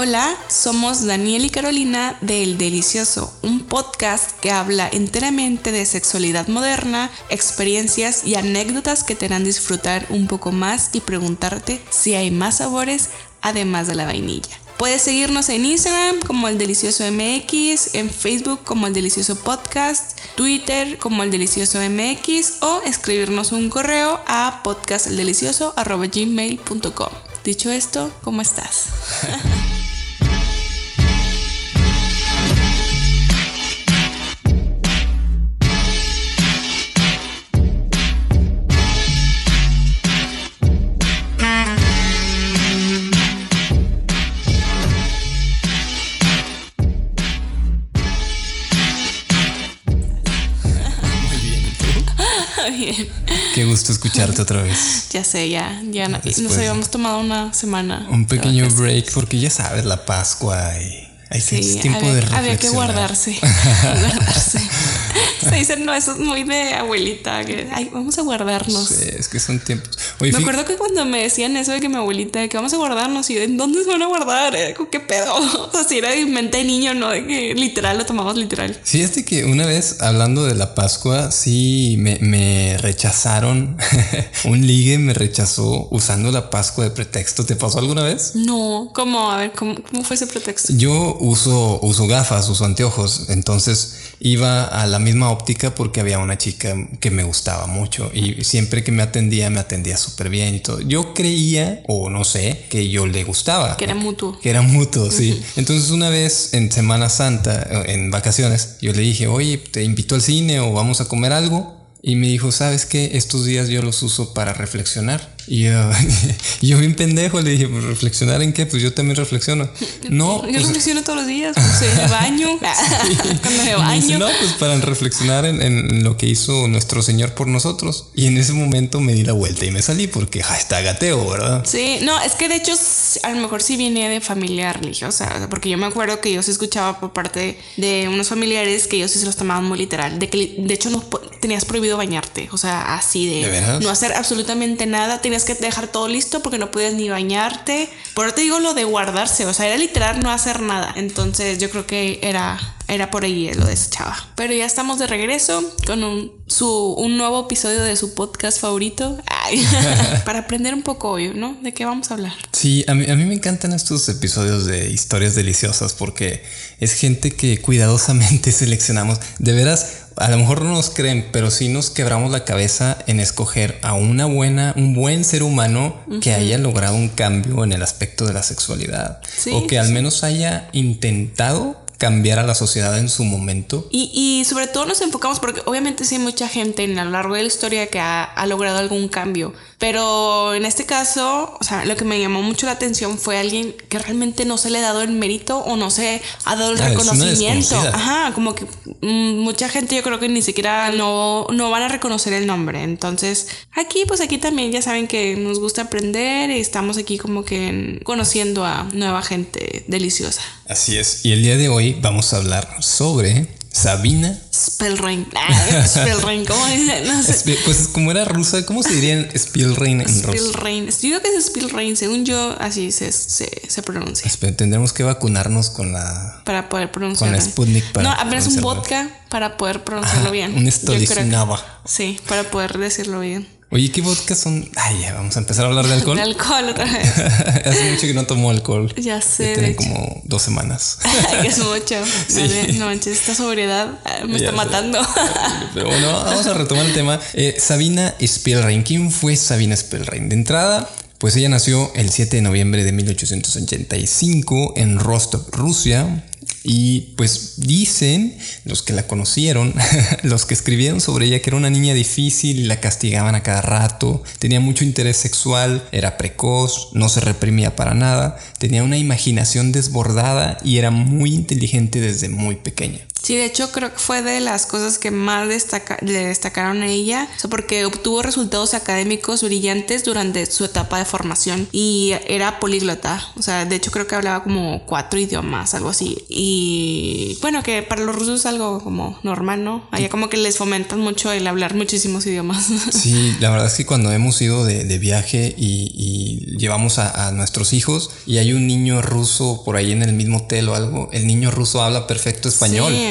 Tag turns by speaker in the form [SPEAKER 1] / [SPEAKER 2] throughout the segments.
[SPEAKER 1] Hola, somos Daniel y Carolina de El Delicioso, un podcast que habla enteramente de sexualidad moderna, experiencias y anécdotas que te harán disfrutar un poco más y preguntarte si hay más sabores además de la vainilla. Puedes seguirnos en Instagram como El Delicioso MX, en Facebook como El Delicioso Podcast, Twitter como El Delicioso MX o escribirnos un correo a podcasteldelicioso.gmail.com. Dicho esto, ¿cómo estás?
[SPEAKER 2] Qué gusto escucharte otra vez.
[SPEAKER 1] Ya sé, ya, ya
[SPEAKER 2] Después
[SPEAKER 1] nos habíamos tomado una semana.
[SPEAKER 2] Un pequeño break porque ya sabes, la Pascua y hay
[SPEAKER 1] Sí,
[SPEAKER 2] tiempo
[SPEAKER 1] había,
[SPEAKER 2] de
[SPEAKER 1] había que
[SPEAKER 2] reflexionar.
[SPEAKER 1] guardarse. guardarse. Se dice, no, eso es muy de abuelita. Que, ay, vamos a guardarnos.
[SPEAKER 2] Sí, es que son tiempos. Oye,
[SPEAKER 1] Me acuerdo que cuando me decían eso de que mi abuelita, de que vamos a guardarnos, y yo, ¿en dónde se van a guardar? Eh, ¿Qué pedo? O sea, si era de mente de niño, no de que literal lo tomamos literal.
[SPEAKER 2] Fíjate que una vez hablando de la Pascua, sí me, me rechazaron. Un ligue me rechazó usando la Pascua de pretexto. ¿Te pasó alguna vez?
[SPEAKER 1] No, ¿cómo? A ver, ¿cómo, cómo fue ese pretexto?
[SPEAKER 2] Yo uso, uso gafas, uso anteojos, entonces iba a la misma óptica porque había una chica que me gustaba mucho y siempre que me atendía me atendía súper bien y todo. Yo creía, o no sé, que yo le gustaba.
[SPEAKER 1] Que era mutuo.
[SPEAKER 2] Que era mutuo, sí. Entonces una vez en Semana Santa, eh, en vacaciones, yo le dije, oye, te invito al cine o vamos a comer algo. Y me dijo, ¿sabes qué? Estos días yo los uso para reflexionar. Y yo, y yo bien pendejo le dije, "¿Pues, ¿reflexionar en qué? Pues yo también reflexiono. No,
[SPEAKER 1] Yo
[SPEAKER 2] pues,
[SPEAKER 1] reflexiono todos los días, pues en el baño, cuando me
[SPEAKER 2] dice,
[SPEAKER 1] baño.
[SPEAKER 2] no, pues para reflexionar en, en lo que hizo nuestro Señor por nosotros. Y en ese momento me di la vuelta y me salí porque hashtag ateo, ¿verdad?
[SPEAKER 1] Sí, no, es que de hecho a lo mejor sí viene de familia religiosa, porque yo me acuerdo que yo sí escuchaba por parte de unos familiares que ellos sí se los tomaban muy literal, de que de hecho no tenías prohibido bañarte, o sea, así de,
[SPEAKER 2] ¿De
[SPEAKER 1] no hacer absolutamente nada, tenías que dejar todo listo porque no podías ni bañarte. Por eso te digo lo de guardarse, o sea, era literal no hacer nada. Entonces yo creo que era era por ahí lo de esa chava. Pero ya estamos de regreso con un, su, un nuevo episodio de su podcast favorito. Ay, para aprender un poco hoy, ¿no? ¿De qué vamos a hablar?
[SPEAKER 2] Sí, a mí, a mí me encantan estos episodios de historias deliciosas porque es gente que cuidadosamente seleccionamos. De veras, a lo mejor no nos creen, pero sí nos quebramos la cabeza en escoger a una buena, un buen ser humano que haya logrado un cambio en el aspecto de la sexualidad.
[SPEAKER 1] Sí,
[SPEAKER 2] o que al menos haya intentado cambiar a la sociedad en su momento.
[SPEAKER 1] Y, y sobre todo nos enfocamos porque obviamente sí hay mucha gente en a lo largo de la historia que ha, ha logrado algún cambio. Pero en este caso, o sea, lo que me llamó mucho la atención fue alguien que realmente no se le ha dado el mérito o no se ha dado el
[SPEAKER 2] Ah,
[SPEAKER 1] reconocimiento. Ajá, como que mm, mucha gente yo creo que ni siquiera no, no van a reconocer el nombre. Entonces, aquí, pues aquí también ya saben que nos gusta aprender y estamos aquí como que en- conociendo a nueva gente deliciosa.
[SPEAKER 2] Así es. Y el día de hoy vamos a hablar sobre Sabina.
[SPEAKER 1] Spellring. Ah, Spellring, ¿cómo dice? No sé.
[SPEAKER 2] Pues como era rusa, ¿cómo se diría en Spielrein en ruso?
[SPEAKER 1] Spillrain. Yo digo que es Spillrain, según yo, así se, se, se pronuncia.
[SPEAKER 2] Espera, Tendremos que vacunarnos con la
[SPEAKER 1] Para poder pronunciarlo.
[SPEAKER 2] Con la. Sputnik para
[SPEAKER 1] No, apenas un vodka para poder pronunciarlo bien.
[SPEAKER 2] un
[SPEAKER 1] creo que- Sí, para poder decirlo bien.
[SPEAKER 2] Oye, ¿qué vodka son? Ay, ya vamos a empezar a hablar de alcohol.
[SPEAKER 1] De alcohol otra vez.
[SPEAKER 2] Hace mucho que no tomo alcohol.
[SPEAKER 1] Ya sé,
[SPEAKER 2] tiene como dos semanas.
[SPEAKER 1] que es mucho.
[SPEAKER 2] Sí.
[SPEAKER 1] Vale, No manches, esta sobriedad ah, me
[SPEAKER 2] Ya
[SPEAKER 1] está
[SPEAKER 2] sé.
[SPEAKER 1] matando.
[SPEAKER 2] Pero bueno, vamos a retomar el tema. Eh, Sabina Spielrein. ¿Quién fue Sabina Spielrein? De entrada, pues ella nació el 7 de noviembre de 1885 en Rostov, Rusia. Y pues dicen los que la conocieron, los que escribieron sobre ella, que era una niña difícil y la castigaban a cada rato, tenía mucho interés sexual, era precoz, no se reprimía para nada, tenía una imaginación desbordada y era muy inteligente desde muy pequeña.
[SPEAKER 1] Sí, de hecho creo que fue de las cosas que más le destacaron a ella, o sea, porque obtuvo resultados académicos brillantes durante su etapa de formación y era políglota, o sea, de hecho creo que hablaba como cuatro idiomas, algo así. Y bueno, que para los rusos es algo como normal, ¿no? Allá como que les fomentan mucho el hablar muchísimos idiomas.
[SPEAKER 2] Sí, la verdad es que cuando hemos ido de, viaje y, llevamos a, nuestros hijos y hay un niño ruso por ahí en el mismo hotel o algo, el niño ruso habla perfecto español.
[SPEAKER 1] Sí,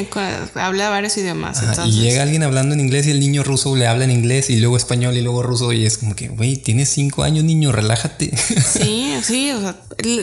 [SPEAKER 1] habla varios idiomas.
[SPEAKER 2] Y llega alguien hablando en inglés y el niño ruso le habla en inglés y luego español y luego ruso y es como que, güey, tienes cinco años, niño, relájate.
[SPEAKER 1] Sí, sí, o sea,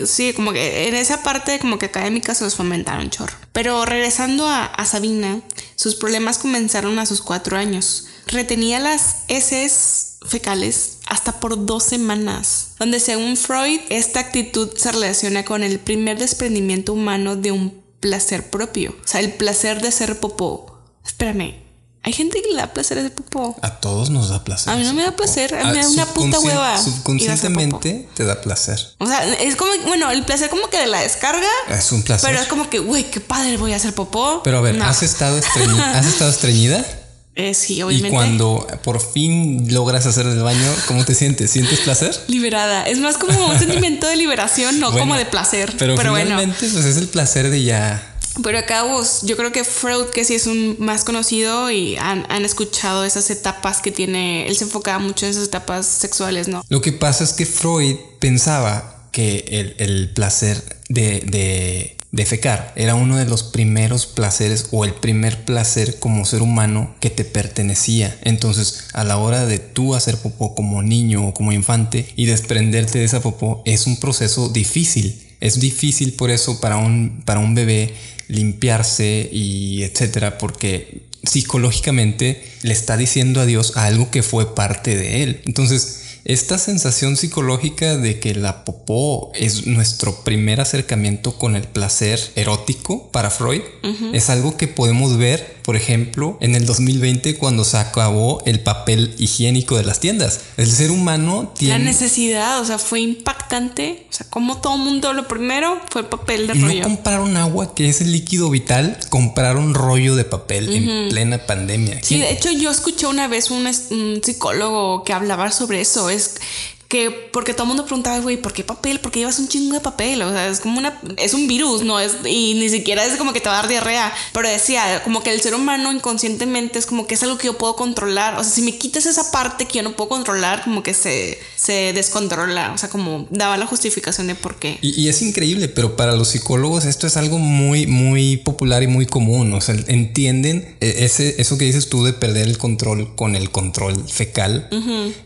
[SPEAKER 1] sí, como que en esa parte como que académica se los fomentaron chorro. Pero regresando a, a Sabina, sus problemas comenzaron a sus cuatro años. Retenía las heces fecales hasta por dos semanas, donde según Freud esta actitud se relaciona con el primer desprendimiento humano de un placer propio, o sea, el placer de ser popó. Espérame, hay gente que le da placer hacer popó.
[SPEAKER 2] A todos nos da placer.
[SPEAKER 1] A mí no me da placer, a mí me da una puta hueva.
[SPEAKER 2] Subconscientemente te da placer.
[SPEAKER 1] O sea, es como, bueno, el placer como que de la descarga.
[SPEAKER 2] Es un placer.
[SPEAKER 1] Pero es como que, güey, qué padre voy a hacer popó.
[SPEAKER 2] Pero a ver, ¿has estado estreñida? ¿Has estado estreñida?
[SPEAKER 1] Eh, sí, obviamente.
[SPEAKER 2] Y cuando por fin logras hacer el baño, ¿cómo te sientes? ¿Sientes placer?
[SPEAKER 1] Liberada. Es más como un sentimiento de liberación, no como de placer.
[SPEAKER 2] Pero, finalmente, pues es el placer de ya
[SPEAKER 1] pero acá vos, yo creo que Freud, que sí es un más conocido y han, escuchado esas etapas que tiene, él se enfocaba mucho en esas etapas sexuales, ¿no?
[SPEAKER 2] Lo que pasa es que Freud pensaba que el, placer de, de, de, fecar era uno de los primeros placeres o el primer placer como ser humano que te pertenecía. Entonces, a la hora de tú hacer popó como niño o como infante y desprenderte de esa popó, es un proceso difícil. Es difícil por eso para un, para un bebé limpiarse y etcétera, porque psicológicamente le está diciendo adiós a algo que fue parte de él. Entonces, esta sensación psicológica de que la popó es nuestro primer acercamiento con el placer erótico para Freud es algo que podemos ver, por ejemplo, en el 2020 cuando se acabó el papel higiénico de las tiendas. El ser humano tiene...
[SPEAKER 1] La necesidad, o sea, fue impactante. O sea, como todo mundo lo primero fue el papel de rollo.
[SPEAKER 2] No compraron agua, que es el líquido vital, compraron rollo de papel en plena pandemia.
[SPEAKER 1] Sí, de hecho yo escuché una vez un, un psicólogo que hablaba sobre eso es que porque todo el mundo preguntaba, güey, ¿por qué papel? ¿Por qué llevas un chingo de papel? O sea, es como una, es un virus, ¿no? Es, y ni siquiera es como que te va a dar diarrea. Pero decía, como que el ser humano inconscientemente es como que es algo que yo puedo controlar. O sea, si me quitas esa parte que yo no puedo controlar, como que se, se descontrola. O sea, como daba la justificación de por qué.
[SPEAKER 2] Y, es increíble, pero para los psicólogos esto es algo muy, muy popular y muy común. O sea, entienden e, ese, eso que dices tú de perder el control con el control fecal.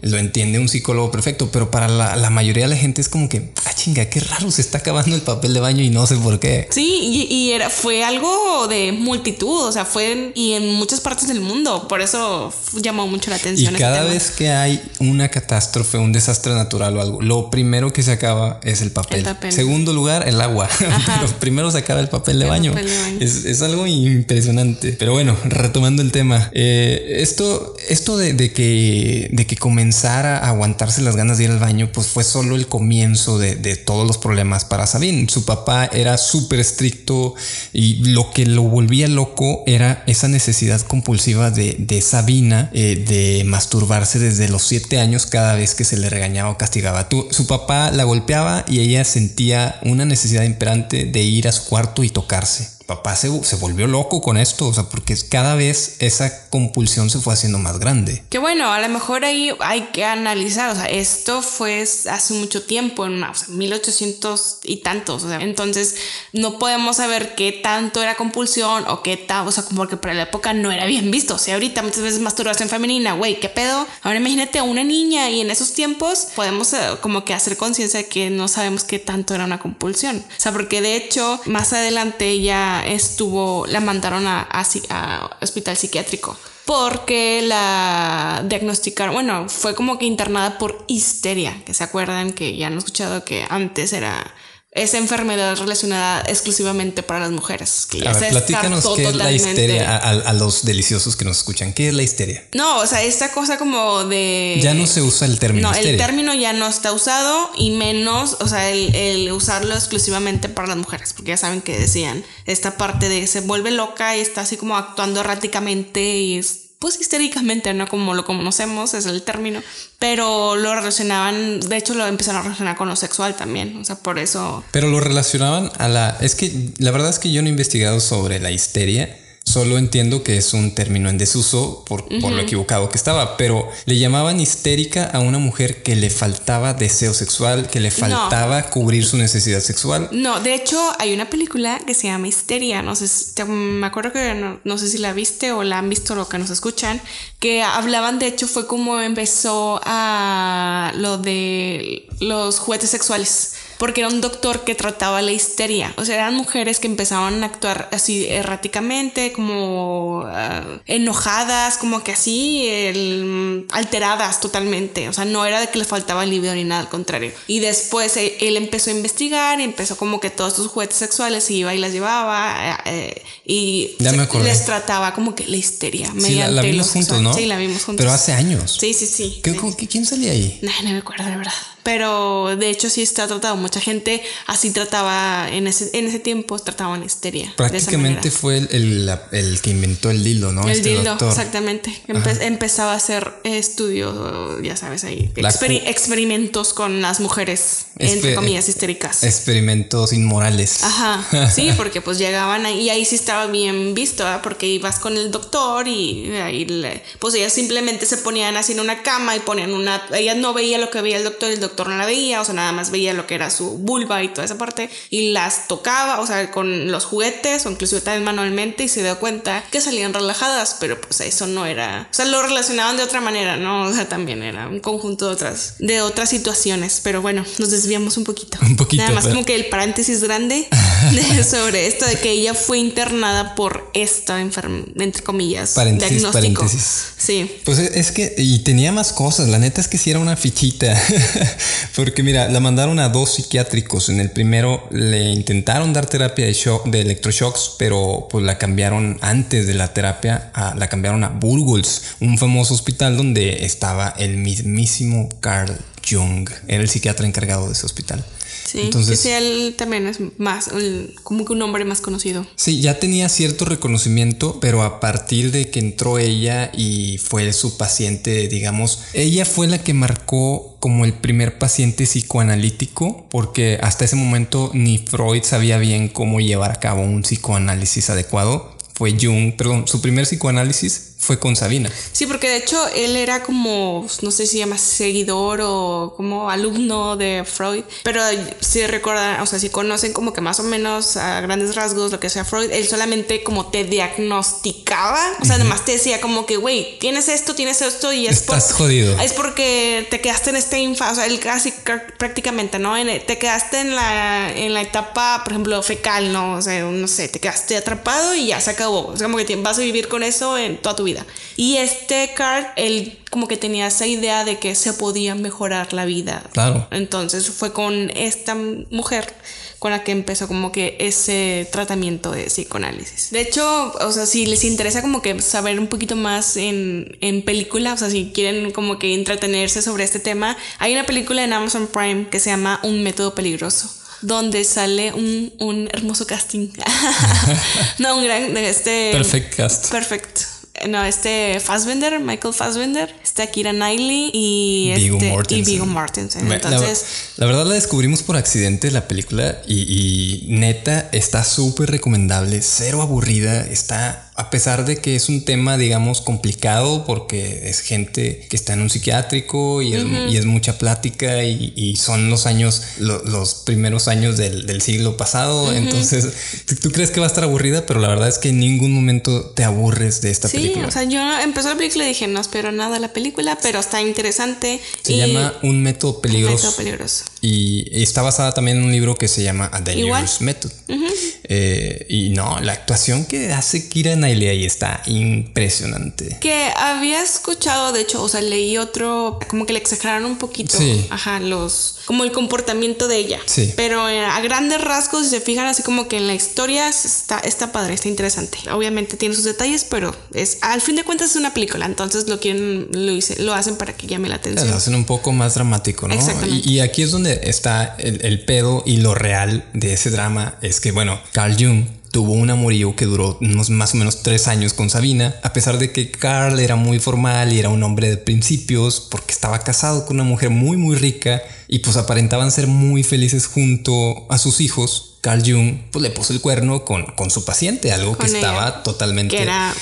[SPEAKER 2] Lo entiende un psicólogo perfecto, pero para la, mayoría de la gente es como que, ah, chinga, qué raro, se está acabando el papel de baño y no sé por qué.
[SPEAKER 1] Sí, y, era, fue algo de multitud, o sea, fue y en muchas partes del mundo, por eso llamó mucho la atención.
[SPEAKER 2] Y cada vez que hay una catástrofe, un desastre natural o algo, lo primero que se acaba es el papel. Segundo lugar, el agua. Pero primero se acaba el papel de baño. Es, algo impresionante. Pero bueno, retomando el tema, eh, esto, esto de, de, que, de que comenzara a aguantarse las ganas de ir al baño, pues fue solo el comienzo de, todos los problemas para Sabine. Su papá era súper estricto y lo que lo volvía loco era esa necesidad compulsiva de, Sabina eh, de masturbarse desde los siete años cada vez que se le regañaba o castigaba. su papá la golpeaba y ella sentía una necesidad imperante de ir a su cuarto y tocarse papá se, volvió loco con esto, o sea, porque cada vez esa compulsión se fue haciendo más grande.
[SPEAKER 1] Que bueno, a lo mejor ahí hay que analizar, o sea, esto fue hace mucho tiempo, en o 1800 y tantos, o sea, entonces no podemos saber qué tanto era compulsión o qué tal, o sea, como porque para la época no era bien visto, o sea, ahorita muchas veces masturbación femenina, güey, ¿qué pedo? Ahora imagínate a una niña y en esos tiempos podemos eh, como que hacer conciencia de que no sabemos qué tanto era una compulsión, o sea, porque de hecho más adelante ya estuvo, la mandaron a, a, hospital psiquiátrico porque la diagnosticaron, bueno, fue como que internada por histeria, que se acuerdan que ya han escuchado que antes era esa enfermedad relacionada exclusivamente para las mujeres.
[SPEAKER 2] Que ya a ver, platícanos qué es la histeria a, los deliciosos que nos escuchan. ¿Qué es la histeria?
[SPEAKER 1] No, o sea, esta cosa como de...
[SPEAKER 2] Ya no se usa el término.
[SPEAKER 1] No, el término ya no está usado y menos, o sea, el, el, usarlo exclusivamente para las mujeres, porque ya saben que decían esta parte de se vuelve loca y está así como actuando erráticamente y es pues histéricamente, no como lo conocemos, es el término, pero lo relacionaban, de hecho lo empezaron a relacionar con lo sexual también, o sea, por eso...
[SPEAKER 2] Pero lo relacionaban a la... Es que la verdad es que yo no he investigado sobre la histeria Solo entiendo que es un término en desuso por, lo equivocado que estaba, pero le llamaban histérica a una mujer que le faltaba deseo sexual, que le faltaba cubrir su necesidad sexual.
[SPEAKER 1] No, de hecho hay una película que se llama Histeria, no sé, me acuerdo que no, no, sé si la viste o la han visto lo que nos escuchan, que hablaban, de hecho fue como empezó a lo de los juguetes sexuales porque era un doctor que trataba la histeria. O sea, eran mujeres que empezaban a actuar así erráticamente, como ah, enojadas, como que así, alteradas totalmente. O sea, no era de que le faltaba el libido ni nada, al contrario. Y después eh, él, empezó a investigar y empezó como que todos sus juguetes sexuales iba y las llevaba eh, y les trataba como que la histeria.
[SPEAKER 2] Sí, la, vimos juntos, ¿no?
[SPEAKER 1] Sí, la vimos juntos.
[SPEAKER 2] Pero hace años.
[SPEAKER 1] Sí, sí, sí.
[SPEAKER 2] ¿Quién salía ahí?
[SPEAKER 1] No, no me acuerdo, de verdad pero de hecho sí está tratado. Mucha gente así trataba en ese, en ese tiempo, trataban histeria.
[SPEAKER 2] Prácticamente fue el, el, que inventó el dildo, ¿no?
[SPEAKER 1] El este dildo, exactamente. empezaba a hacer estudios, ya sabes, ahí, experimentos con las mujeres, entre comillas, histéricas.
[SPEAKER 2] Experimentos inmorales.
[SPEAKER 1] Ajá, sí, porque pues llegaban ahí, y ahí sí estaba bien visto, porque ibas con el doctor y ahí pues ellas simplemente se ponían así en una cama y ponían una, ellas no veía lo que veía el doctor, el doctor no la veía, o sea, nada más veía lo que era su vulva y toda esa parte, y las tocaba, o sea, con los juguetes o incluso también manualmente, y se dio cuenta que salían relajadas, pero pues eso no era, o sea, lo relacionaban de otra manera, ¿no? O sea, también era un conjunto de otras, de otras situaciones, pero bueno, nos desviamos un poquito.
[SPEAKER 2] Un poquito.
[SPEAKER 1] Nada más como que el paréntesis grande sobre esto de que ella fue internada por esta enfermedad, entre comillas,
[SPEAKER 2] paréntesis, Paréntesis.
[SPEAKER 1] Sí.
[SPEAKER 2] Pues es que, y tenía más cosas, la neta es que si era una fichita. Porque mira, la mandaron a dos psiquiátricos. En el primero le intentaron dar terapia de, de electroshocks, pero pues la cambiaron antes de la terapia, la cambiaron a Burgos, un famoso hospital donde estaba el mismísimo Carl Jung. Era el psiquiatra encargado de ese hospital.
[SPEAKER 1] Sí, Entonces, sí, él también es más, como que un hombre más conocido.
[SPEAKER 2] Sí, ya tenía cierto reconocimiento, pero a partir de que entró ella y fue su paciente, digamos, ella fue la que marcó como el primer paciente psicoanalítico, porque hasta ese momento ni Freud sabía bien cómo llevar a cabo un psicoanálisis adecuado. Fue Jung, perdón, su primer psicoanálisis fue con Sabina.
[SPEAKER 1] Sí, porque de hecho él era como, no sé si llama seguidor o como alumno de Freud, pero si recuerdan, o sea, si conocen como que más o menos a grandes rasgos lo que sea Freud, él solamente como te diagnosticaba, o sea, además te decía como que, güey, tienes esto, tienes esto y es
[SPEAKER 2] Estás jodido.
[SPEAKER 1] Es porque te quedaste en este infa, o sea, él casi prácticamente, ¿no? te quedaste en la, en la etapa, por ejemplo, fecal, ¿no? O sea, no sé, te quedaste atrapado y ya se acabó. Es como que vas a vivir con eso en toda tu vida. Y este Card, él como que tenía esa idea de que se podía mejorar la vida.
[SPEAKER 2] Claro.
[SPEAKER 1] Entonces fue con esta mujer con la que empezó como que ese tratamiento de psicoanálisis. De hecho, o sea, si les interesa como que saber un poquito más en, en película, o sea, si quieren como que entretenerse sobre este tema, hay una película en Amazon Prime que se llama Un método peligroso donde sale un, un hermoso casting. no, un gran, este...
[SPEAKER 2] Perfect cast.
[SPEAKER 1] Perfect no, este Fassbender, Michael Fassbender, está Kira Knightley y,
[SPEAKER 2] Vigo
[SPEAKER 1] este,
[SPEAKER 2] Mortensen.
[SPEAKER 1] y Vigo Mortensen. Entonces,
[SPEAKER 2] la, verdad la descubrimos por accidente la película y, y neta está súper recomendable, cero aburrida, está a pesar de que es un tema, digamos, complicado porque es gente que está en un psiquiátrico y es, mucha plática y, son los años, los primeros años del, siglo pasado. Entonces, tú crees que va a estar aburrida, pero la verdad es que en ningún momento te aburres de esta película.
[SPEAKER 1] Sí, o sea, yo empezó la película y dije, no espero nada de la película, pero está interesante.
[SPEAKER 2] Se llama Un método peligroso.
[SPEAKER 1] Un método peligroso.
[SPEAKER 2] Y está basada también en un libro que se llama A Dangerous Method. Eh, y no, la actuación que hace Kira Knightley ahí está impresionante.
[SPEAKER 1] Que había escuchado, de hecho, o sea, leí otro, como que le exageraron un poquito,
[SPEAKER 2] Sí.
[SPEAKER 1] ajá, los, como el comportamiento de ella.
[SPEAKER 2] Sí.
[SPEAKER 1] Pero eh, a grandes rasgos, si se fijan así como que en la historia está, está padre, está interesante. Obviamente tiene sus detalles, pero es, al fin de cuentas es una película, entonces lo quieren, lo, hice- lo hacen para que llame la
[SPEAKER 2] Lo
[SPEAKER 1] atención.
[SPEAKER 2] hacen un poco más dramático, ¿no?
[SPEAKER 1] Exactamente.
[SPEAKER 2] Y, y aquí es donde está el, el pedo y lo real de ese drama. Es que, bueno, Carl Jung tuvo un amorío que duró unos más o menos tres años con Sabina, a pesar de que Carl era muy formal y era un hombre de principios, porque estaba casado con una mujer muy, muy rica y pues aparentaban ser muy felices junto a sus hijos. Carl Jung pues le puso el cuerno con, con su paciente, algo que
[SPEAKER 1] ella,
[SPEAKER 2] estaba totalmente...
[SPEAKER 1] Que era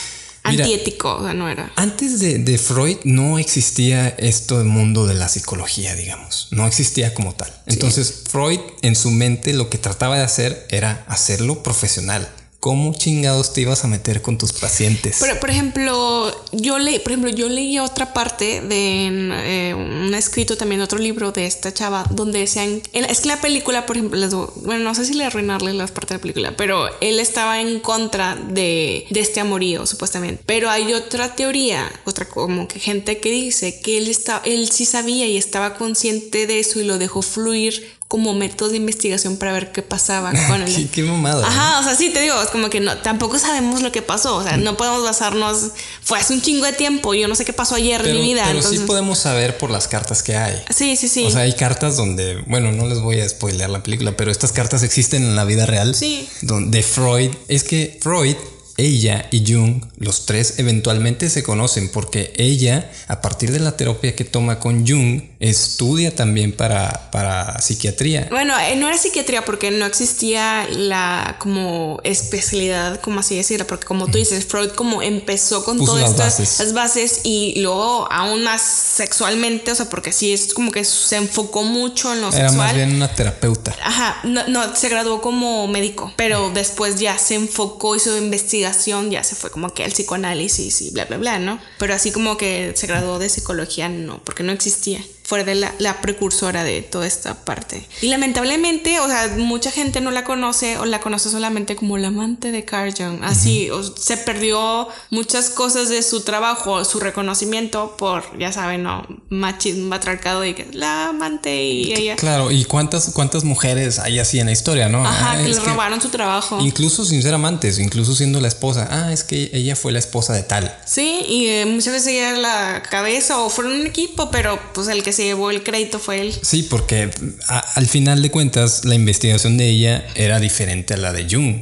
[SPEAKER 2] Mira,
[SPEAKER 1] antiético, o sea, no era.
[SPEAKER 2] antes de, de Freud no existía esto del mundo de la psicología, digamos. No existía como tal. Entonces Freud en su mente lo que trataba de hacer era hacerlo profesional. ¿Cómo chingados te ibas a meter con tus pacientes?
[SPEAKER 1] Pero, por ejemplo, yo leí, por ejemplo, yo leí otra parte de eh, un escrito también, otro libro de esta chava, donde decían, es que la película, por ejemplo, bueno, no sé si le arruinarle las partes de la película, pero él estaba en contra de, de este amorío, supuestamente. Pero hay otra teoría, otra como que gente que dice que él, está, él sí sabía y estaba consciente de eso y lo dejó fluir como método de investigación para ver qué pasaba con él.
[SPEAKER 2] qué, qué mamada.
[SPEAKER 1] Ajá, o sea, sí, te digo, es como que no, tampoco sabemos lo que pasó, o sea, no podemos basarnos, fue hace un chingo de tiempo, yo no sé qué pasó ayer
[SPEAKER 2] Pero,
[SPEAKER 1] en mi vida,
[SPEAKER 2] pero
[SPEAKER 1] entonces...
[SPEAKER 2] sí podemos saber por las cartas que hay.
[SPEAKER 1] Sí, sí, sí.
[SPEAKER 2] O sea, hay cartas donde, bueno, no les voy a spoilear la película, pero estas cartas existen en la vida real.
[SPEAKER 1] Sí.
[SPEAKER 2] Donde Freud, es que Freud, ella y Jung, los tres eventualmente se conocen porque ella, a partir de la terapia que toma con Jung, estudia también para, para psiquiatría.
[SPEAKER 1] Bueno, eh, no era psiquiatría porque no existía la como especialidad, como así decirlo, porque como tú dices, Freud como empezó con
[SPEAKER 2] Puso
[SPEAKER 1] todas
[SPEAKER 2] las
[SPEAKER 1] estas
[SPEAKER 2] bases.
[SPEAKER 1] las bases y luego aún más sexualmente, o sea, porque sí es como que se enfocó mucho en lo
[SPEAKER 2] Era
[SPEAKER 1] sexual.
[SPEAKER 2] más bien una terapeuta.
[SPEAKER 1] Ajá, no, no, se graduó como médico, pero después ya se enfocó, hizo investigación, ya se fue como que al psicoanálisis y bla, bla, bla, ¿no? Pero así como que se graduó de psicología, no, porque no existía. Fuera de la, la precursora de toda esta parte. Y lamentablemente, o sea, mucha gente no la conoce o la conoce solamente como la amante de Carl Jung. Así, o se perdió muchas cosas de su trabajo, su reconocimiento por, ya saben, ¿no? Machismo, patriarcado y que la amante y ella.
[SPEAKER 2] Claro, y cuántas, cuántas mujeres hay así en la historia, ¿no?
[SPEAKER 1] Ajá,
[SPEAKER 2] Ah,
[SPEAKER 1] que le robaron su trabajo.
[SPEAKER 2] Incluso sin ser amantes, incluso siendo la esposa. Ah, es que ella fue la esposa de tal.
[SPEAKER 1] Sí, y eh, muchas veces ella era la cabeza o fueron un equipo, pero pues el que se llevó el crédito fue él.
[SPEAKER 2] Sí, porque a- al final de cuentas la investigación de ella era diferente a la de Jung.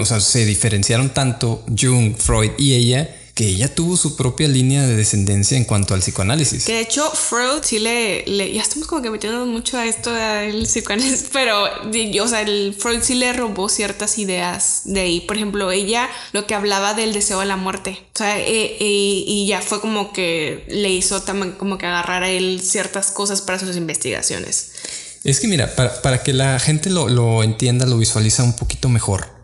[SPEAKER 2] O sea, se diferenciaron tanto Jung, Freud y ella que ella tuvo su propia línea de descendencia en cuanto al psicoanálisis.
[SPEAKER 1] Que de hecho Freud sí le, le- ya estamos como que metiendo mucho a esto del psicoanálisis, pero o sea, el Freud sí le robó ciertas ideas de ahí. Por ejemplo, ella lo que hablaba del deseo de la muerte. O sea, eh, eh, y ya fue como que le hizo también como que agarrar a él ciertas cosas para sus investigaciones.
[SPEAKER 2] Es que mira, para, para que la gente lo, lo entienda, lo visualiza un poquito mejor.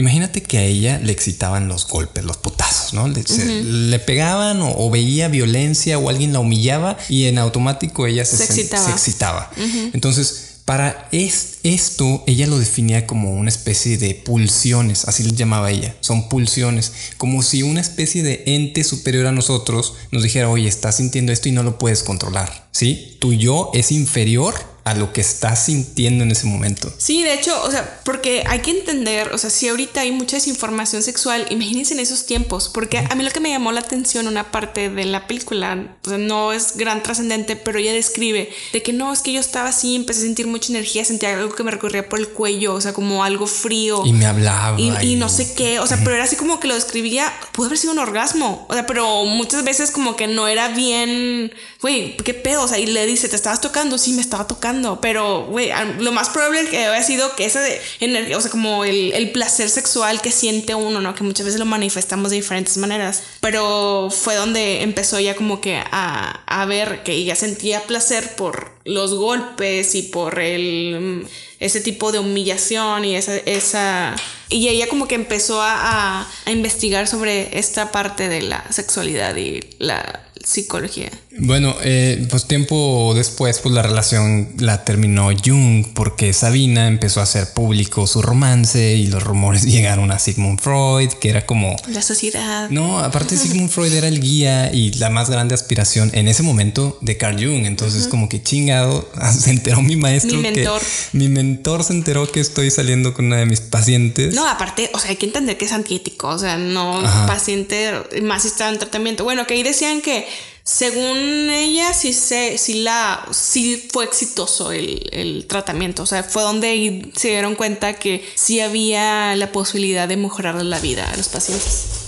[SPEAKER 2] Imagínate que a ella le excitaban los golpes, los putazos, ¿no? Le, se- le pegaban o, o veía violencia o alguien la humillaba y en automático ella se,
[SPEAKER 1] excitaba.
[SPEAKER 2] se excitaba. Entonces, para es- esto, ella lo definía como una especie de pulsiones, así le llamaba ella, son pulsiones, como si una especie de ente superior a nosotros nos dijera, oye, estás sintiendo esto y no lo puedes controlar, ¿sí? Tu yo es inferior a lo que estás sintiendo en ese momento.
[SPEAKER 1] Sí, de hecho, o sea, porque hay que entender, o sea, si ahorita hay mucha desinformación sexual, imagínense en esos tiempos, porque a mí lo que me llamó la atención una parte de la película, o sea, no es gran trascendente, pero ella describe de que no, es que yo estaba así, empecé a sentir mucha energía, sentía algo que me recorría por el cuello, o sea, como algo frío.
[SPEAKER 2] Y me hablaba.
[SPEAKER 1] Y, y no sé qué, o sea, pero era así como que lo describía, pudo haber sido un orgasmo, o sea, pero muchas veces como que no era bien, güey, ¿qué pedo? O sea, y le dice, ¿te estabas tocando? Sí, me estaba tocando, pero, güey, lo más probable que había sido que esa energía, o sea, como el, el placer sexual que siente uno, ¿no? Que muchas veces lo manifestamos de diferentes maneras, pero fue donde empezó ya como que a, a ver que ella sentía placer por los golpes y por el... mm, ese tipo de humillación y esa, esa y ella como que empezó a- a investigar sobre esta parte de la sexualidad y la, psicología.
[SPEAKER 2] Bueno, eh, pues tiempo después, pues la relación la terminó Jung porque Sabina empezó a hacer público su romance y los rumores llegaron a Sigmund Freud, que era como...
[SPEAKER 1] La sociedad.
[SPEAKER 2] No, aparte Sigmund Freud era el guía y la más grande aspiración en ese momento de Carl Jung. Entonces como que chingado, se enteró mi maestro.
[SPEAKER 1] Mi mentor.
[SPEAKER 2] Que, mi mentor se enteró que estoy saliendo con una de mis pacientes.
[SPEAKER 1] No, aparte, o sea, hay que entender que es antiético, o sea, no paciente, más si está en tratamiento. Bueno, que ahí decían que según ella, sí, se, sí, la, sí fue exitoso el, el, tratamiento. O sea, fue donde se dieron cuenta que sí había la posibilidad de mejorar la vida a los pacientes.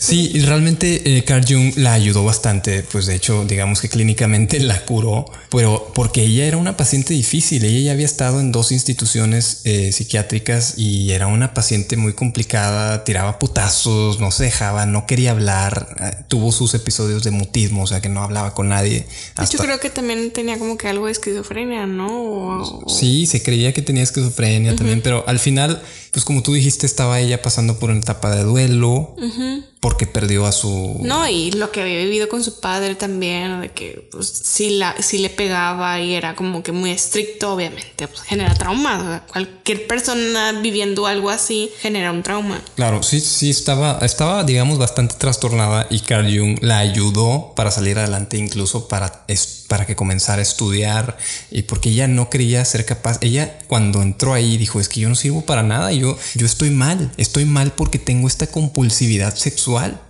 [SPEAKER 2] Sí, realmente eh, Carl Jung la ayudó bastante, pues de hecho, digamos que clínicamente la curó, pero porque ella era una paciente difícil, ella ya había estado en dos instituciones eh, psiquiátricas y era una paciente muy complicada, tiraba putazos, no se dejaba, no quería hablar, eh, tuvo sus episodios de mutismo, o sea que no hablaba con nadie.
[SPEAKER 1] Yo creo que también tenía como que algo de esquizofrenia, ¿no?
[SPEAKER 2] Sí, se creía que tenía esquizofrenia también, pero al final pues como tú dijiste, estaba ella pasando por una etapa de duelo porque perdió a su...
[SPEAKER 1] No, y lo que había vivido con su padre también, de que pues sí, la, sí le pegaba y era como que muy estricto, obviamente, pues genera trauma. cualquier persona viviendo algo así genera un trauma.
[SPEAKER 2] Claro, sí, sí, estaba, estaba, digamos, bastante trastornada y Carl Jung la ayudó para salir adelante, incluso para, para que comenzara a estudiar y porque ella no creía ser capaz. Ella cuando entró ahí dijo, es que yo no sirvo para nada yo, yo estoy mal, estoy mal porque tengo esta compulsividad sexual.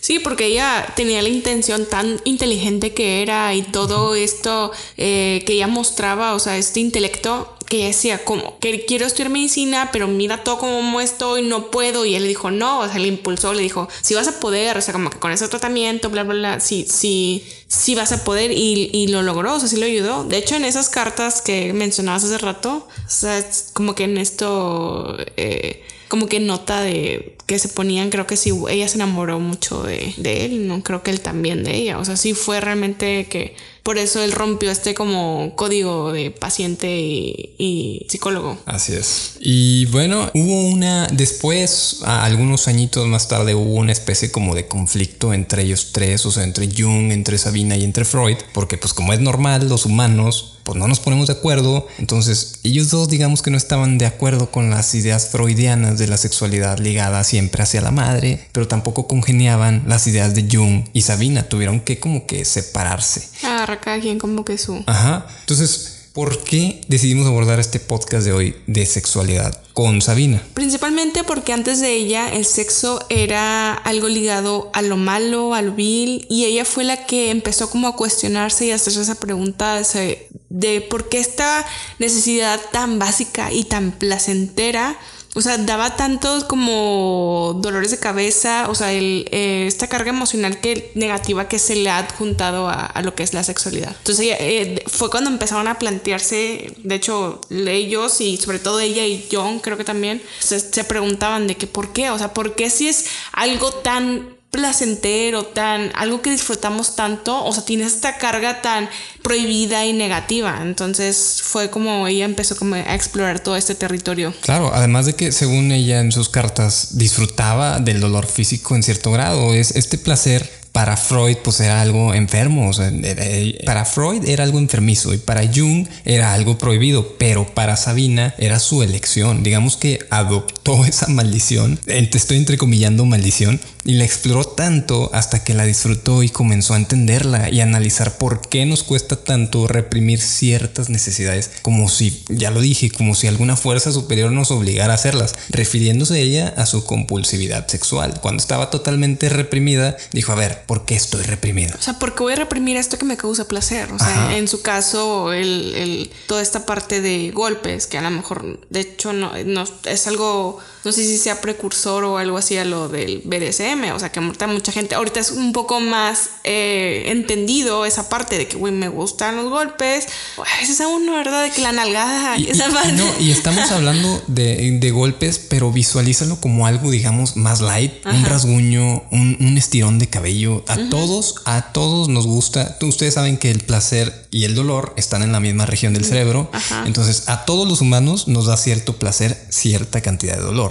[SPEAKER 1] Sí, porque ella tenía la intención tan inteligente que era y todo esto eh, que ella mostraba, o sea, este intelecto que decía como que quiero estudiar medicina, pero mira todo como estoy, no puedo. Y él le dijo, no, o sea, le impulsó, le dijo, si vas a poder, o sea, como que con ese tratamiento, bla, bla, bla, sí, sí, sí vas a poder. Y, y lo logró, o sea, sí lo ayudó. De hecho, en esas cartas que mencionabas hace rato, o sea, como que en esto... Eh, como que nota de que se ponían, creo que sí, ella se enamoró mucho de, de, él, no creo que él también de ella, o sea, sí fue realmente que por eso él rompió este como código de paciente y, psicólogo.
[SPEAKER 2] Así es. Y bueno, hubo una, después, algunos añitos más tarde, hubo una especie como de conflicto entre ellos tres, o sea, entre Jung, entre Sabina y entre Freud, porque pues como es normal, los humanos pues no nos ponemos de acuerdo. Entonces, ellos dos digamos que no estaban de acuerdo con las ideas freudianas de la sexualidad ligada siempre hacia la madre, pero tampoco congeniaban las ideas de Jung y Sabina. Tuvieron que como que separarse.
[SPEAKER 1] Cada quien como que su...
[SPEAKER 2] Ajá. Entonces, ¿Por qué decidimos abordar este podcast de hoy de sexualidad con Sabina?
[SPEAKER 1] Principalmente porque antes de ella el sexo era algo ligado a lo malo, a lo vil, y ella fue la que empezó como a cuestionarse y a hacerse esa pregunta de por qué esta necesidad tan básica y tan placentera o sea, daba tantos como dolores de cabeza, o sea, el, eh, esta carga emocional que negativa que se le ha adjuntado a, lo que es la sexualidad. Entonces eh, fue cuando empezaron a plantearse, de hecho, ellos y sobre todo ella y John creo que también se, se preguntaban de que por qué, o sea, por qué si es algo tan placentero, tan algo que disfrutamos tanto, o sea, tiene esta carga tan prohibida y negativa. Entonces fue como ella empezó como a explorar todo este territorio.
[SPEAKER 2] Claro, además de que según ella en sus cartas disfrutaba del dolor físico en cierto grado, es este placer para Freud pues era algo enfermo, para Freud era algo enfermizo y para Jung era algo prohibido, pero para Sabina era su elección, digamos que adoptó esa maldición, estoy entrecomillando maldición, y la exploró tanto hasta que la disfrutó y comenzó a entenderla y analizar por qué nos cuesta tanto reprimir ciertas necesidades, como si, ya lo dije, como si alguna fuerza superior nos obligara a hacerlas, refiriéndose ella a su compulsividad sexual. Cuando estaba totalmente reprimida, dijo, a ver, ¿por qué estoy reprimida?
[SPEAKER 1] O sea, ¿por qué voy a reprimir esto que me causa placer? O sea, en su caso, el, toda esta parte de golpes, que a lo mejor, de hecho, no, no es algo no sé si sea precursor o algo así a lo del BDSM, o sea, que mucha gente, ahorita es un poco más eh, entendido esa parte de que, güey, me gustan los golpes, a veces aún no, ¿verdad? De que la nalgada
[SPEAKER 2] y,
[SPEAKER 1] esa
[SPEAKER 2] parte. No, y estamos hablando de, golpes, pero visualízalo como algo, digamos, más light, un rasguño, un, estirón de cabello, a todos, a todos nos gusta. Ustedes saben que el placer y el dolor están en la misma región del cerebro. Entonces, a todos los humanos nos da cierto placer, cierta cantidad de dolor.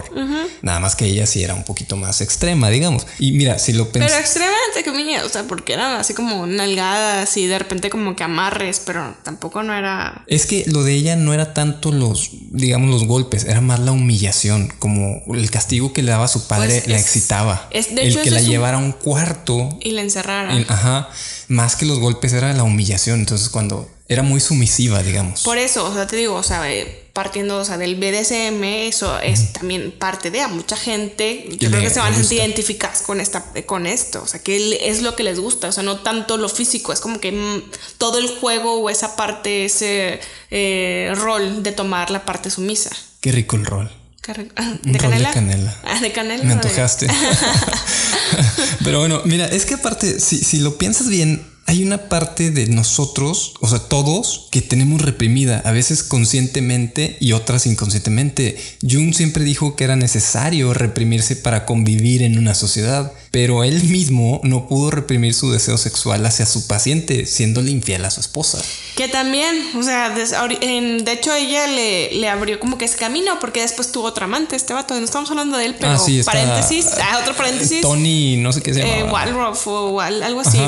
[SPEAKER 2] Nada más que ella sí era un poquito más extrema, digamos. Y mira, si lo
[SPEAKER 1] pensé. Pero extrema entre comillas, o sea, porque eran así como nalgadas y de repente como que amarres, pero tampoco no era.
[SPEAKER 2] Es que lo de ella no era tanto los, digamos, los golpes, era más la humillación, como el castigo que le daba a su padre pues la excitaba. Es, de el que la llevara a un cuarto
[SPEAKER 1] y la encerrara.
[SPEAKER 2] ajá. Más que los golpes era la humillación. Entonces, cuando era muy sumisiva, digamos.
[SPEAKER 1] Por eso, o sea, te digo, o sea, eh, partiendo o sea, del BDSM, eso es también parte de a mucha gente. Yo creo que se van a identificar con, esta, con esto, o sea, que es lo que les gusta, o sea, no tanto lo físico, es como que mm, todo el juego o esa parte, ese eh, rol de tomar la parte sumisa.
[SPEAKER 2] Qué rico el rol.
[SPEAKER 1] ¿De canela?
[SPEAKER 2] de canela.
[SPEAKER 1] Ah, de canela.
[SPEAKER 2] Me antojaste. Pero bueno, mira, es que aparte, si, si lo piensas bien, hay una parte de nosotros, o sea, todos, que tenemos reprimida, a veces conscientemente y otras inconscientemente. Jung siempre dijo que era necesario reprimirse para convivir en una sociedad, pero él mismo no pudo reprimir su deseo sexual hacia su paciente, siéndole infiel a su esposa.
[SPEAKER 1] Que también, o sea, de hecho ella le, abrió como que ese camino, porque después tuvo otra amante, este vato, no estamos hablando de él, pero ah, paréntesis, ah, otro paréntesis.
[SPEAKER 2] Tony, no sé qué se llama.
[SPEAKER 1] Eh, Walroff o algo así,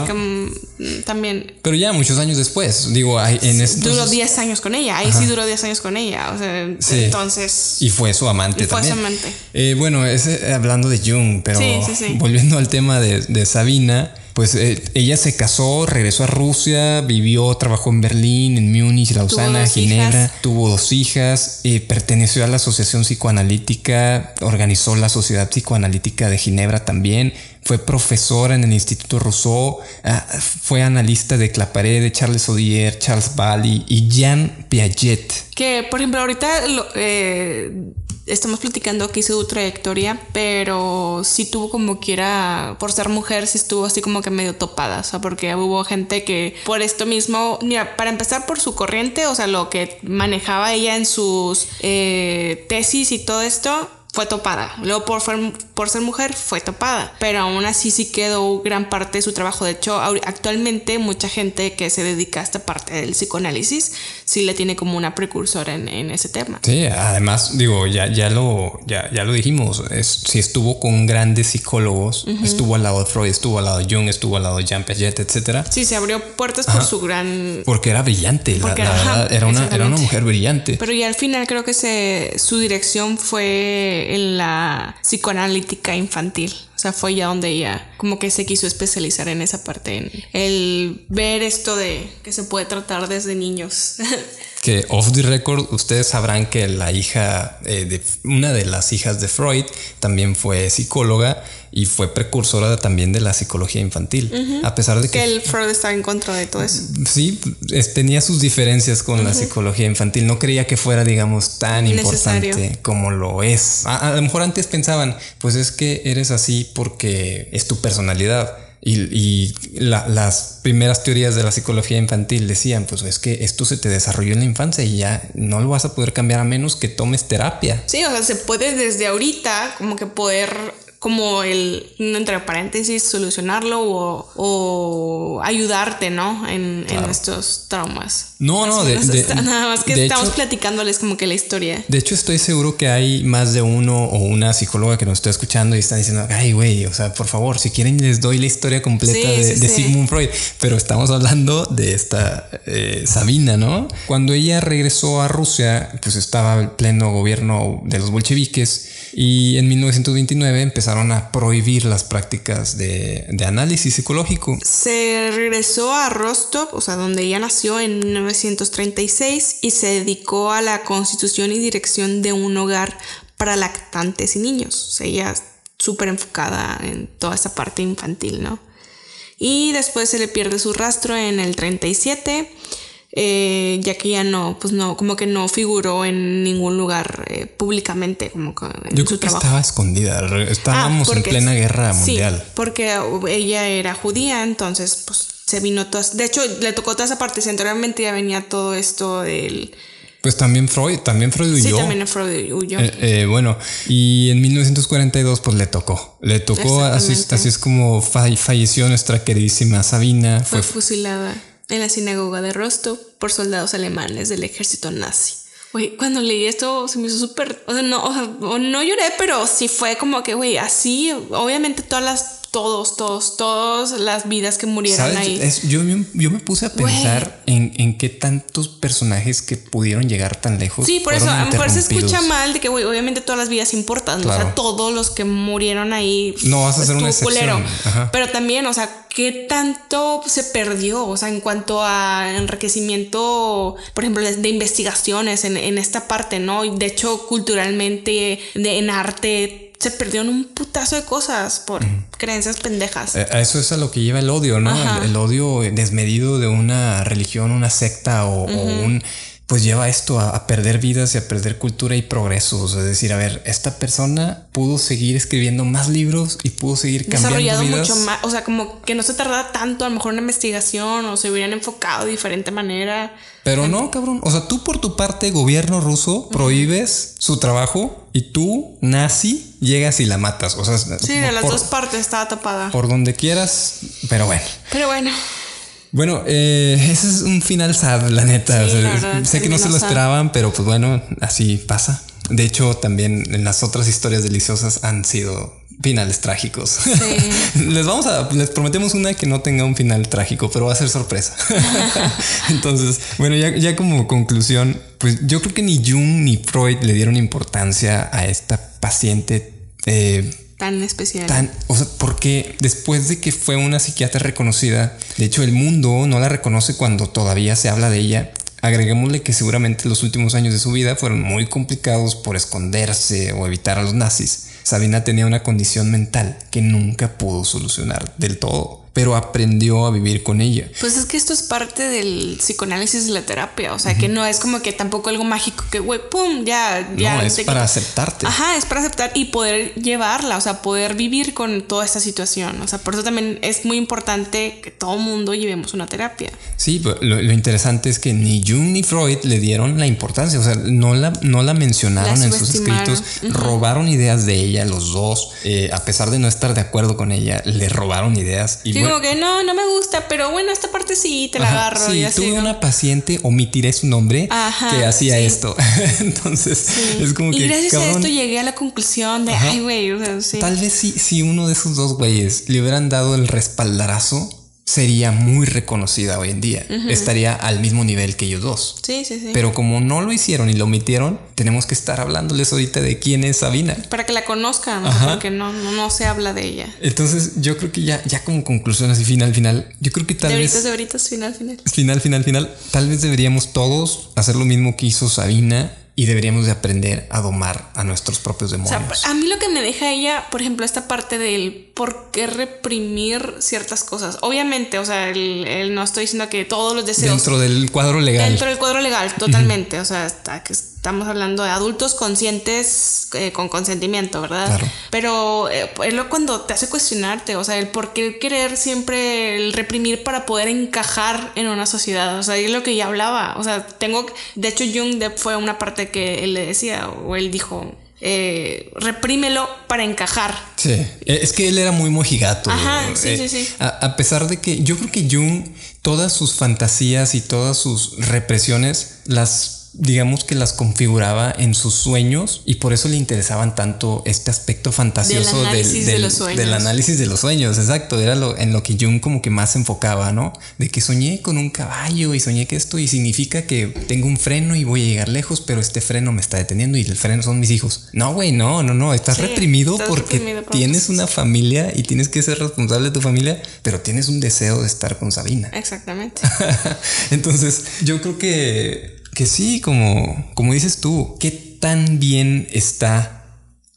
[SPEAKER 1] también.
[SPEAKER 2] Pero ya muchos años después, digo, en estos...
[SPEAKER 1] Duró 10 años con ella, ahí sí duró 10 años con ella, o sea, entonces...
[SPEAKER 2] Y fue su amante también.
[SPEAKER 1] Fue su amante.
[SPEAKER 2] Eh, bueno, es hablando de Jung, pero volviendo al tema de, Sabina, pues eh, ella se casó, regresó a Rusia, vivió, trabajó en Berlín, en Múnich, Lausana, Ginebra, tuvo dos hijas, eh, perteneció a la Asociación Psicoanalítica, organizó la Sociedad Psicoanalítica de Ginebra también, fue profesora en el Instituto Rousseau, ah, fue analista de Claparé, de Charles Odier, Charles Bally y Jean Piaget.
[SPEAKER 1] Que, por ejemplo, ahorita eh, estamos platicando que hizo su trayectoria, pero sí tuvo como quiera, por ser mujer, sí estuvo así como que medio topada, o sea, porque hubo gente que por esto mismo, mira, para empezar por su corriente, o sea, lo que manejaba ella en sus eh, tesis y todo esto, fue topada. Luego por, por ser mujer fue topada. Pero aún así sí quedó gran parte de su trabajo. De hecho, actualmente mucha gente que se dedica a esta parte del psicoanálisis sí le tiene como una precursora en, ese tema.
[SPEAKER 2] Sí, además, digo, ya, ya, lo, ya, ya lo dijimos. Es, si estuvo con grandes psicólogos, estuvo al lado de Freud, estuvo al lado de Jung, estuvo al lado de Jean Piaget, etcétera.
[SPEAKER 1] Sí, se abrió puertas por su gran.
[SPEAKER 2] Porque era brillante. era, una, era una mujer brillante.
[SPEAKER 1] Pero ya al final creo que se, su dirección fue en la psicoanalítica infantil. O sea, fue ya donde ella como que se quiso especializar en esa parte, en el ver esto de que se puede tratar desde niños.
[SPEAKER 2] que off the record, ustedes sabrán que la hija eh, de una de las hijas de Freud también fue psicóloga y fue precursora también de la psicología infantil. A pesar de que,
[SPEAKER 1] que, el Freud estaba en contra de todo eso.
[SPEAKER 2] Sí, tenía sus diferencias con la psicología infantil. No creía que fuera, digamos, tan importante como lo es. A, lo mejor antes pensaban, pues es que eres así porque es tu personalidad. Y, las primeras teorías de la psicología infantil decían, pues es que esto se te desarrolló en la infancia y ya no lo vas a poder cambiar a menos que tomes terapia.
[SPEAKER 1] Sí, o sea, se puede desde ahorita como que poder como el, entre paréntesis, solucionarlo o, ayudarte, ¿no? En, estos traumas.
[SPEAKER 2] No, no,
[SPEAKER 1] de, nada más que estamos platicándoles como que la historia.
[SPEAKER 2] De hecho, estoy seguro que hay más de uno o una psicóloga que nos está escuchando y está diciendo, ay, güey, o sea, por favor, si quieren les doy la historia completa de, Sigmund Freud, pero estamos hablando de esta eh, Sabina, ¿no? Cuando ella regresó a Rusia, pues estaba el pleno gobierno de los bolcheviques y en 1929 empezaron a prohibir las prácticas de, análisis psicológico.
[SPEAKER 1] Se regresó a Rostov, o sea, donde ella nació en 1936 y se dedicó a la constitución y dirección de un hogar para lactantes y niños. O sea, ella súper enfocada en toda esa parte infantil, ¿no? Y después se le pierde su rastro en el 37 eh, ya que ya no, pues no, como que no figuró en ningún lugar eh, públicamente, como que en
[SPEAKER 2] Yo creo que estaba escondida, estábamos ah, en plena guerra mundial.
[SPEAKER 1] Sí, porque ella era judía, entonces pues se vino todo, de hecho le tocó toda esa parte, anteriormente ya venía todo esto del
[SPEAKER 2] Pues también Freud, también Freud huyó.
[SPEAKER 1] Sí, también Freud huyó.
[SPEAKER 2] Eh, eh, bueno, y en 1942 pues le tocó. Le tocó, así, así es como falleció nuestra queridísima Sabina.
[SPEAKER 1] Fue, fusilada en la sinagoga de Rostov por soldados alemanes del ejército nazi. Güey, cuando leí esto se me hizo súper, o sea, no, o sea, no lloré, pero sí fue como que, güey, así, obviamente todas las todos, todos, todas las vidas que murieron ahí.
[SPEAKER 2] yo, yo, me puse a pensar en, en, qué tantos personajes que pudieron llegar tan lejos.
[SPEAKER 1] Sí, por eso a lo mejor se escucha mal de que, güey, obviamente todas las vidas importan. O sea, todos los que murieron ahí.
[SPEAKER 2] No vas a hacer una excepción.
[SPEAKER 1] Pero también, o sea, qué tanto se perdió, o sea, en cuanto a enriquecimiento, por ejemplo, de, investigaciones en, en, esta parte, ¿no? De hecho, culturalmente, de, en arte se perdieron un putazo de cosas por creencias pendejas.
[SPEAKER 2] Eh, eso es a lo que lleva el odio, ¿no? El, odio desmedido de una religión, una secta o, un pues lleva esto a, perder vidas y a perder cultura y progresos. Es decir, a ver, esta persona pudo seguir escribiendo más libros y pudo seguir cambiando Desarrollado mucho
[SPEAKER 1] más, o sea, como que no se tardaba tanto a lo mejor en investigación o se hubieran enfocado de diferente manera.
[SPEAKER 2] Pero no, cabrón. O sea, tú por tu parte, gobierno ruso, prohíbes su trabajo y tú, nazi, llegas y la matas. O sea,
[SPEAKER 1] sí, de las dos partes estaba tapada.
[SPEAKER 2] Por donde quieras, pero bueno.
[SPEAKER 1] Pero bueno.
[SPEAKER 2] Bueno, eh, ese es un final sad, la neta. sé que no se lo esperaban, pero pues bueno, así pasa. De hecho, también en las otras historias deliciosas han sido finales trágicos. Sí. les vamos a, les prometemos una que no tenga un final trágico, pero va a ser sorpresa. Entonces, bueno, ya, ya como conclusión, pues yo creo que ni Jung ni Freud le dieron importancia a esta paciente.
[SPEAKER 1] Eh, tan especial.
[SPEAKER 2] Tan, o sea, porque después de que fue una psiquiatra reconocida, de hecho el mundo no la reconoce cuando todavía se habla de ella. Agreguémosle que seguramente los últimos años de su vida fueron muy complicados por esconderse o evitar a los nazis. Sabina tenía una condición mental que nunca pudo solucionar del todo pero aprendió a vivir con ella.
[SPEAKER 1] Pues es que esto es parte del psicoanálisis de la terapia, o sea, que no es como que tampoco algo mágico que, güey, pum, ya, ya.
[SPEAKER 2] No, es para aceptarte.
[SPEAKER 1] Ajá, es para aceptar y poder llevarla, o sea, poder vivir con toda esta situación. O sea, por eso también es muy importante que todo mundo llevemos una terapia.
[SPEAKER 2] Sí, lo, interesante es que ni Jung ni Freud le dieron la importancia, o sea, no la, no la mencionaron en sus escritos, robaron ideas de ella, los dos, eh, a pesar de no estar de acuerdo con ella, le robaron ideas.
[SPEAKER 1] Y como que no, no me gusta, pero bueno, esta parte sí te la agarro.
[SPEAKER 2] Sí, tuve una paciente, omitiré su nombre, que hacía esto. Entonces, es como que.
[SPEAKER 1] Y gracias a esto llegué a la conclusión de, ay, güey,
[SPEAKER 2] Tal vez si, si uno de esos dos güeyes le hubieran dado el respaldarazo sería muy reconocida hoy en día. Estaría al mismo nivel que ellos dos.
[SPEAKER 1] Sí, sí, sí.
[SPEAKER 2] Pero como no lo hicieron y lo omitieron, tenemos que estar hablándoles ahorita de quién es Sabina.
[SPEAKER 1] Para que la conozcan, porque no, no, se habla de ella.
[SPEAKER 2] Entonces, yo creo que ya, ya como conclusión así final, final, yo creo que tal vez...
[SPEAKER 1] De ahoritas, final, final.
[SPEAKER 2] Final, final, final. Tal vez deberíamos todos hacer lo mismo que hizo Sabina y deberíamos de aprender a domar a nuestros propios demonios.
[SPEAKER 1] a mí lo que me deja ella, por ejemplo, esta parte del por qué reprimir ciertas cosas. Obviamente, o sea, el, no estoy diciendo que todos los deseos...
[SPEAKER 2] Dentro del cuadro legal.
[SPEAKER 1] Dentro del cuadro legal, totalmente. O sea, está, que estamos hablando de adultos conscientes eh, con consentimiento, ¿verdad? Claro. Pero eh, es lo cuando te hace cuestionarte, o sea, el por qué querer siempre el reprimir para poder encajar en una sociedad. O sea, es lo que ya hablaba. O sea, tengo... De hecho, Jung fue una parte que él le decía, o él dijo, eh, reprímelo para encajar.
[SPEAKER 2] Sí, eh, es que él era muy mojigato.
[SPEAKER 1] Ajá, sí,
[SPEAKER 2] eh,
[SPEAKER 1] sí, sí.
[SPEAKER 2] A, pesar de que yo creo que Jung, todas sus fantasías y todas sus represiones las digamos que las configuraba en sus sueños y por eso le interesaban tanto este aspecto fantasioso del análisis, de, los sueños. del análisis de los sueños. Exacto, era lo en lo que Jung como que más se enfocaba, ¿no? De que soñé con un caballo y soñé que esto y significa que tengo un freno y voy a llegar lejos, pero este freno me está deteniendo y el freno son mis hijos. No, güey, no, no, no, estás reprimido porque tienes una familia y tienes que ser responsable de tu familia, pero tienes un deseo de estar con Sabina.
[SPEAKER 1] Exactamente.
[SPEAKER 2] Entonces, yo creo que que sí, como, como dices tú, ¿qué tan bien está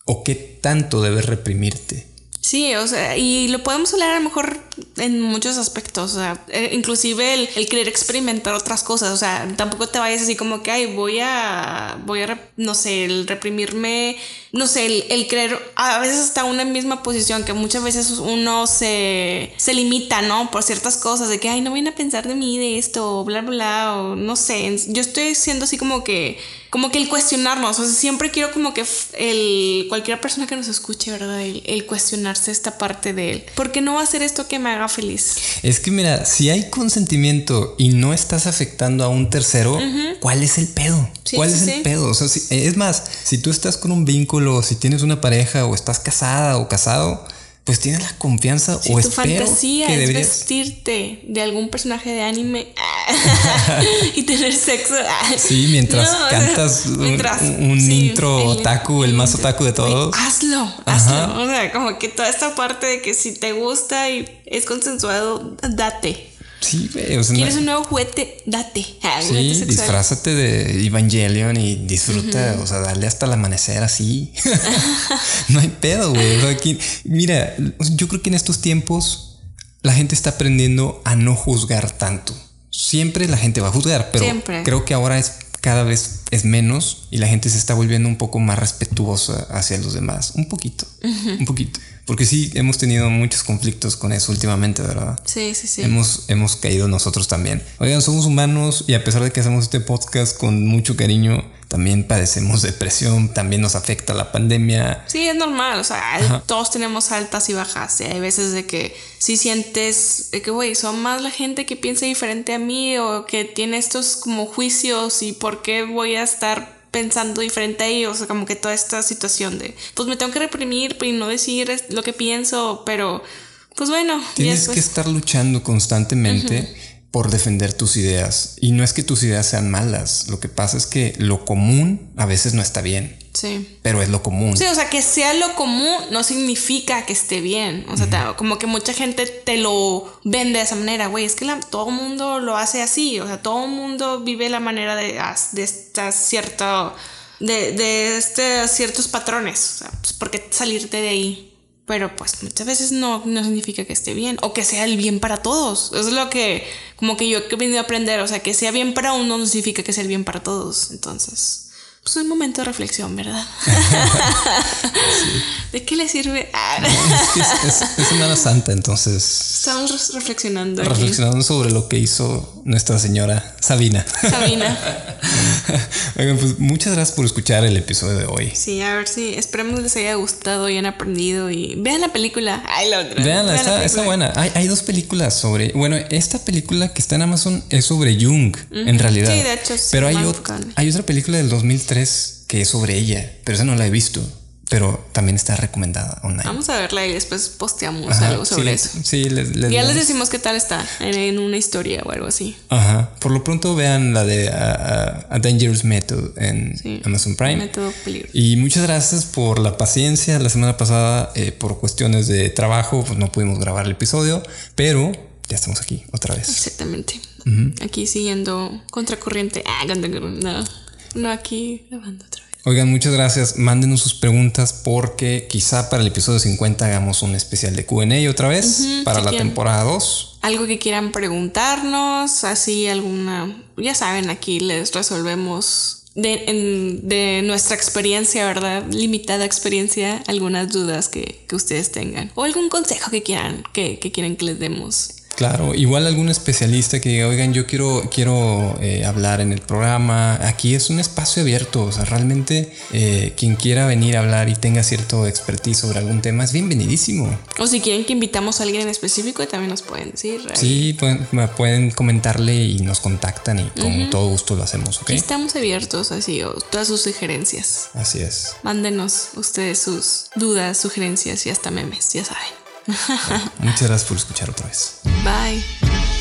[SPEAKER 2] o qué tanto debes reprimirte?
[SPEAKER 1] Sí, o sea, y lo podemos hablar a lo mejor en muchos aspectos, o sea, eh, inclusive el, el, querer experimentar otras cosas, o sea, tampoco te vayas así como que, ay, voy a, voy a, no sé, el reprimirme, no sé, el, el querer, a veces hasta una misma posición, que muchas veces uno se, se limita, ¿no? Por ciertas cosas, de que, ay, no vienen a pensar de mí, de esto, bla, bla, o no sé, yo estoy siendo así como que como que el cuestionarnos, o sea, siempre quiero como que el, cualquier persona que nos escuche, ¿verdad? El, cuestionarse esta parte de él. ¿Por qué no va a hacer esto que me haga feliz?
[SPEAKER 2] Es que mira, si hay consentimiento y no estás afectando a un tercero, ¿cuál es el pedo? ¿Cuál es el pedo? O sea, es más, si tú estás con un vínculo, si tienes una pareja o estás casada o casado, pues tienes la confianza o tu fantasía
[SPEAKER 1] es vestirte de algún personaje de anime y tener sexo.
[SPEAKER 2] sí, mientras cantas un, intro otaku, el, más otaku de todos.
[SPEAKER 1] hazlo, hazlo. O sea, como que toda esta parte de que si te gusta y es consensuado, date.
[SPEAKER 2] Sí, güey.
[SPEAKER 1] ¿Quieres un nuevo juguete? Date.
[SPEAKER 2] Ah, sí, disfrázate de Evangelion y disfruta, o sea, dale hasta el amanecer así. no hay pedo, güey. mira, yo creo que en estos tiempos la gente está aprendiendo a no juzgar tanto. Siempre la gente va a juzgar, pero creo que ahora es cada vez es menos y la gente se está volviendo un poco más respetuosa hacia los demás. Un poquito, un poquito. Porque sí, hemos tenido muchos conflictos con eso últimamente, ¿verdad?
[SPEAKER 1] Sí, sí, sí.
[SPEAKER 2] Hemos, hemos caído nosotros también. Oigan, somos humanos y a pesar de que hacemos este podcast con mucho cariño, también padecemos depresión, también nos afecta la pandemia.
[SPEAKER 1] Sí, es normal, o sea, todos tenemos altas y bajas. Y hay veces de que si sientes de que, güey, son más la gente que piensa diferente a mí o que tiene estos como juicios y por qué voy a estar pensando diferente a ellos, como que toda esta situación de, pues me tengo que reprimir y no decir lo que pienso, pero pues bueno.
[SPEAKER 2] Tienes que estar luchando constantemente. por defender tus ideas. Y no es que tus ideas sean malas, lo que pasa es que lo común a veces no está bien.
[SPEAKER 1] Sí.
[SPEAKER 2] Pero es lo común.
[SPEAKER 1] Sí, o sea, que sea lo común no significa que esté bien. O sea, como que mucha gente te lo vende de esa manera, güey. Es que todo el mundo lo hace así. O sea, todo el mundo vive la manera de, de esta cierta. De, de este, ciertos patrones. O sea, pues, ¿por qué salirte de ahí? Pero pues muchas veces no, no significa que esté bien o que sea el bien para todos. Eso es lo que como que yo he venido a aprender. O sea, que sea bien para uno no significa que sea el bien para todos. Entonces pues un momento de reflexión, ¿verdad? ¿De qué le sirve?
[SPEAKER 2] es, es, Semana Santa, entonces.
[SPEAKER 1] Estamos reflexionando.
[SPEAKER 2] Reflexionando sobre lo que hizo nuestra señora Sabina.
[SPEAKER 1] Sabina.
[SPEAKER 2] Oigan, pues muchas gracias por escuchar el episodio de hoy.
[SPEAKER 1] Sí, a ver si esperemos les haya gustado y han aprendido. Y vean la película. Ay, la otra.
[SPEAKER 2] Veanla, está, buena. Hay, hay, dos películas sobre. Bueno, esta película que está en Amazon es sobre Jung, en realidad.
[SPEAKER 1] Sí, de hecho, sí.
[SPEAKER 2] Pero hay, hay otra película del 2003 que es sobre ella, pero esa no la he visto. Pero también está recomendada online.
[SPEAKER 1] Vamos a verla y después posteamos algo sobre eso.
[SPEAKER 2] Sí, les,
[SPEAKER 1] ya les decimos qué tal está en, una historia o algo así.
[SPEAKER 2] Ajá. Por lo pronto vean la de A, Dangerous Method en Amazon Prime.
[SPEAKER 1] Método
[SPEAKER 2] y muchas gracias por la paciencia. La semana pasada, eh, por cuestiones de trabajo, pues no pudimos grabar el episodio, pero ya estamos aquí otra vez.
[SPEAKER 1] Exactamente. Aquí siguiendo contracorriente. Ah, no. No, aquí grabando otra vez.
[SPEAKER 2] Oigan, muchas gracias. Mándenos sus preguntas porque quizá para el episodio 50 hagamos un especial de QA otra vez para la temporada 2.
[SPEAKER 1] Algo que quieran preguntarnos, así alguna, ya saben, aquí les resolvemos de, nuestra experiencia, ¿verdad? Limitada experiencia, algunas dudas que, ustedes tengan. O algún consejo que quieran, que, que quieran que les demos.
[SPEAKER 2] Claro, igual algún especialista que diga, oigan, yo quiero, quiero eh, hablar en el programa. Aquí es un espacio abierto, o sea, realmente eh, quien quiera venir a hablar y tenga cierto expertise sobre algún tema es bienvenidísimo.
[SPEAKER 1] O si quieren que invitamos a alguien en específico, también nos pueden decir.
[SPEAKER 2] Sí, pueden, pueden comentarle y nos contactan y con todo gusto lo hacemos, ¿ok?
[SPEAKER 1] estamos abiertos así, todas sus sugerencias.
[SPEAKER 2] Así es.
[SPEAKER 1] Mándenos ustedes sus dudas, sugerencias y hasta memes, ya saben.
[SPEAKER 2] Muchas gracias por escuchar otra vez.
[SPEAKER 1] Bye.